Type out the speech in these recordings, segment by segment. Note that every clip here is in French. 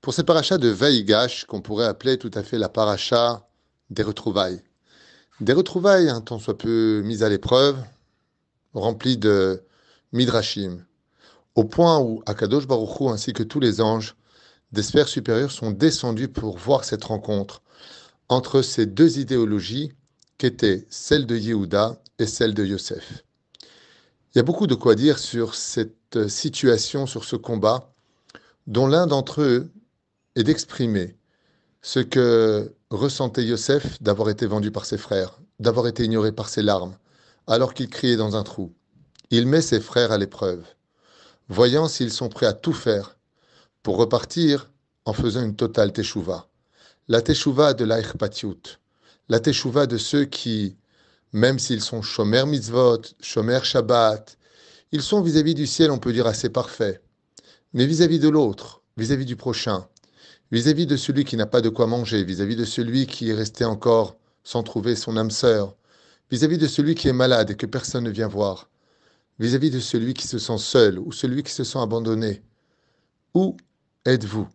Pour cette paracha de Vaïgash, qu'on pourrait appeler tout à fait la paracha des retrouvailles. Des retrouvailles, un temps soit peu mises à l'épreuve, remplies de midrashim, au point où Akadosh Baruch Hu, ainsi que tous les anges des sphères supérieures sont descendus pour voir cette rencontre entre ces deux idéologies qu'étaient celle de Yehuda et celle de Yosef. Il y a beaucoup de quoi dire sur cette situation, sur ce combat, dont l'un d'entre eux est d'exprimer ce que ressentait Yosef d'avoir été vendu par ses frères, d'avoir été ignoré par ses larmes, alors qu'il criait dans un trou. Il met ses frères à l'épreuve, voyant s'ils sont prêts à tout faire pour repartir en faisant une totale teshuva. La teshuva de la la teshuva de ceux qui même s'ils sont Shomer Mitzvot, Shomer Shabbat, ils sont vis-à-vis du ciel, on peut dire, assez parfaits. Mais vis-à-vis de l'autre, vis-à-vis du prochain, vis-à-vis de celui qui n'a pas de quoi manger, vis-à-vis de celui qui est resté encore sans trouver son âme sœur, vis-à-vis de celui qui est malade et que personne ne vient voir, vis-à-vis de celui qui se sent seul ou celui qui se sent abandonné. Où êtes-vous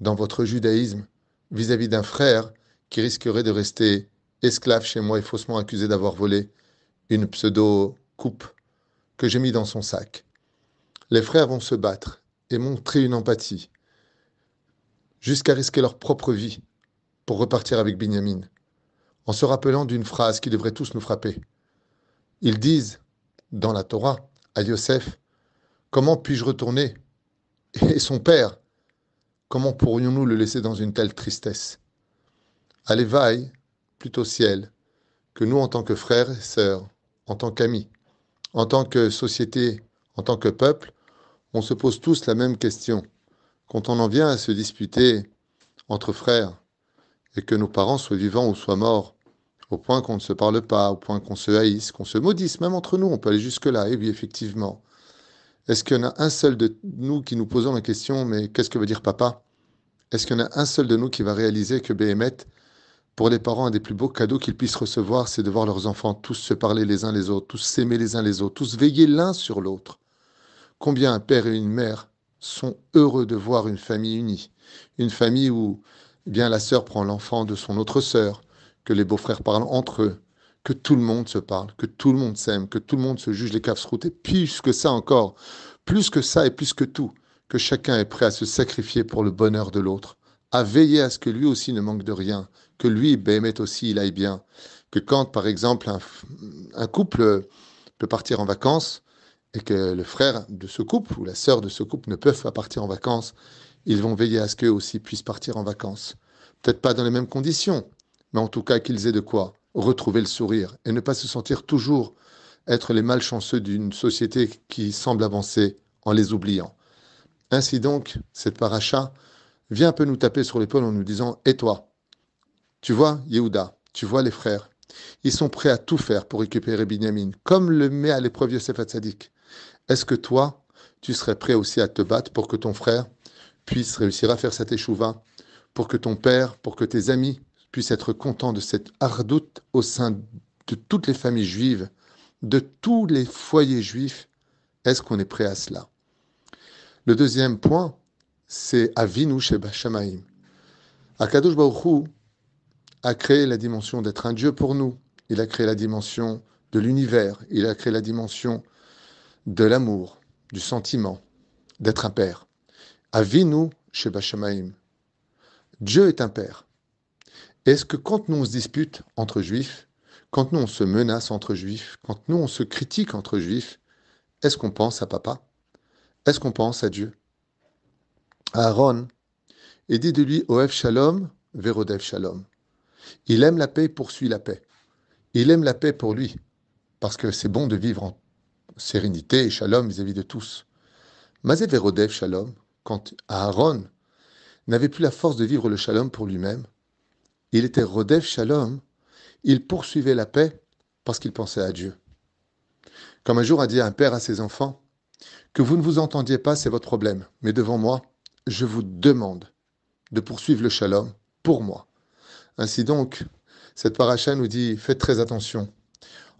dans votre judaïsme vis-à-vis d'un frère qui risquerait de rester esclave chez moi et faussement accusé d'avoir volé une pseudo-coupe que j'ai mis dans son sac. Les frères vont se battre et montrer une empathie jusqu'à risquer leur propre vie pour repartir avec Binyamin, en se rappelant d'une phrase qui devrait tous nous frapper. Ils disent dans la Torah à Yosef Comment puis-je retourner? Et son père, comment pourrions-nous le laisser dans une telle tristesse? Allez, vaille, au ciel que nous, en tant que frères et sœurs, en tant qu'amis, en tant que société, en tant que peuple, on se pose tous la même question. Quand on en vient à se disputer entre frères, et que nos parents soient vivants ou soient morts, au point qu'on ne se parle pas, au point qu'on se haïsse, qu'on se maudisse, même entre nous, on peut aller jusque-là, et oui, effectivement. Est-ce qu'il y en a un seul de nous qui nous posons la question, mais qu'est-ce que veut dire papa? Est-ce qu'il y en a un seul de nous qui va réaliser que Béhémet, pour les parents, un des plus beaux cadeaux qu'ils puissent recevoir, c'est de voir leurs enfants tous se parler les uns les autres, tous s'aimer les uns les autres, tous veiller l'un sur l'autre. Combien un père et une mère sont heureux de voir une famille unie, une famille où eh bien la sœur prend l'enfant de son autre sœur, que les beaux-frères parlent entre eux, que tout le monde se parle, que tout le monde s'aime, que tout le monde se juge les caves et plus que ça encore, plus que ça et plus que tout, que chacun est prêt à se sacrifier pour le bonheur de l'autre à veiller à ce que lui aussi ne manque de rien, que lui, Béhémet aussi, il aille bien. Que quand, par exemple, un, couple peut partir en vacances et que le frère de ce couple ou la sœur de ce couple ne peuvent pas partir en vacances, ils vont veiller à ce qu'eux aussi puissent partir en vacances. Peut-être pas dans les mêmes conditions, mais en tout cas qu'ils aient de quoi retrouver le sourire et ne pas se sentir toujours être les malchanceux d'une société qui semble avancer en les oubliant. Ainsi donc, cette paracha vient un peu nous taper sur l'épaule en nous disant Et toi? Tu vois, Yehuda, tu vois les frères, ils sont prêts à tout faire pour récupérer Binyamin, comme le met à l'épreuve Yosef Hatzadik. Est-ce que toi, tu serais prêt aussi à te battre pour que ton frère puisse réussir à faire cette échouva, pour que ton père, pour que tes amis puissent être contents de cette hardoute au sein de toutes les familles juives, de tous les foyers juifs? Est-ce qu'on est prêt à cela? Le deuxième point, c'est Avinu Sheba Shamaim. Akadosh Baruch a créé la dimension d'être un Dieu pour nous. Il a créé la dimension de l'univers. Il a créé la dimension de l'amour, du sentiment, d'être un père. Avinu Sheba Shamaim. Dieu est un père. Est-ce que quand nous on se dispute entre juifs, quand nous on se menace entre juifs, quand nous on se critique entre juifs, est-ce qu'on pense à papa? Est-ce qu'on pense à Dieu? Aaron et dit de lui Oev Shalom, Verodev Shalom. Il aime la paix, poursuit la paix. Il aime la paix pour lui, parce que c'est bon de vivre en sérénité et shalom vis-à-vis de tous. Mazé Verodev Shalom, quand Aaron n'avait plus la force de vivre le shalom pour lui-même, il était Rodev Shalom, il poursuivait la paix parce qu'il pensait à Dieu. Comme un jour a dit un père à ses enfants, que vous ne vous entendiez pas, c'est votre problème, mais devant moi, je vous demande de poursuivre le shalom pour moi. Ainsi donc, cette paracha nous dit faites très attention.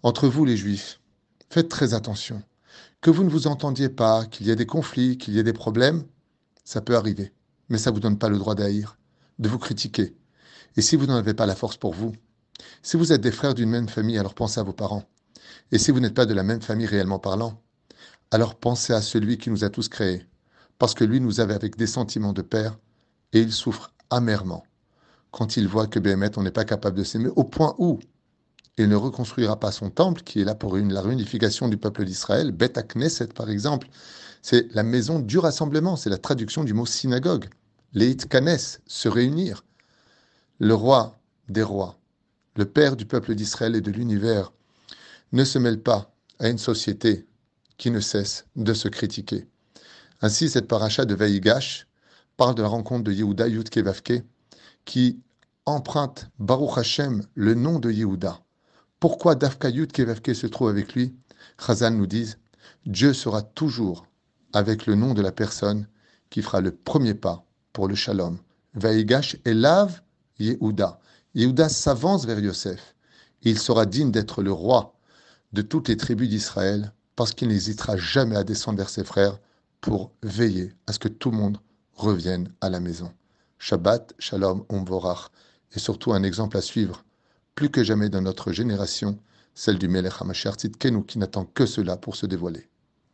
Entre vous les juifs, faites très attention. Que vous ne vous entendiez pas, qu'il y ait des conflits, qu'il y ait des problèmes, ça peut arriver. Mais ça ne vous donne pas le droit d'haïr, de vous critiquer. Et si vous n'en avez pas la force pour vous, si vous êtes des frères d'une même famille, alors pensez à vos parents. Et si vous n'êtes pas de la même famille réellement parlant, alors pensez à celui qui nous a tous créés. Parce que lui nous avait avec des sentiments de père, et il souffre amèrement quand il voit que Béhémet, on n'est pas capable de s'aimer, au point où il ne reconstruira pas son temple, qui est là pour une, la réunification du peuple d'Israël. Beth Knesset, par exemple, c'est la maison du rassemblement, c'est la traduction du mot synagogue. Les Kanes, se réunir. Le roi des rois, le père du peuple d'Israël et de l'univers, ne se mêle pas à une société qui ne cesse de se critiquer. Ainsi, cette paracha de Vaïgash parle de la rencontre de Yehuda Yudkevavke, qui emprunte Baruch Hashem le nom de Yehuda. Pourquoi Dafka Yudkevavke se trouve avec lui? Chazan nous dit Dieu sera toujours avec le nom de la personne qui fera le premier pas pour le shalom. Vaïgash Elav Yehuda. Yehuda s'avance vers Yosef. Il sera digne d'être le roi de toutes les tribus d'Israël parce qu'il n'hésitera jamais à descendre vers ses frères pour veiller à ce que tout le monde revienne à la maison. Shabbat, Shalom, Umvorach, et surtout un exemple à suivre, plus que jamais dans notre génération, celle du Melech HaMashiach Tzidkenu, qui n'attend que cela pour se dévoiler.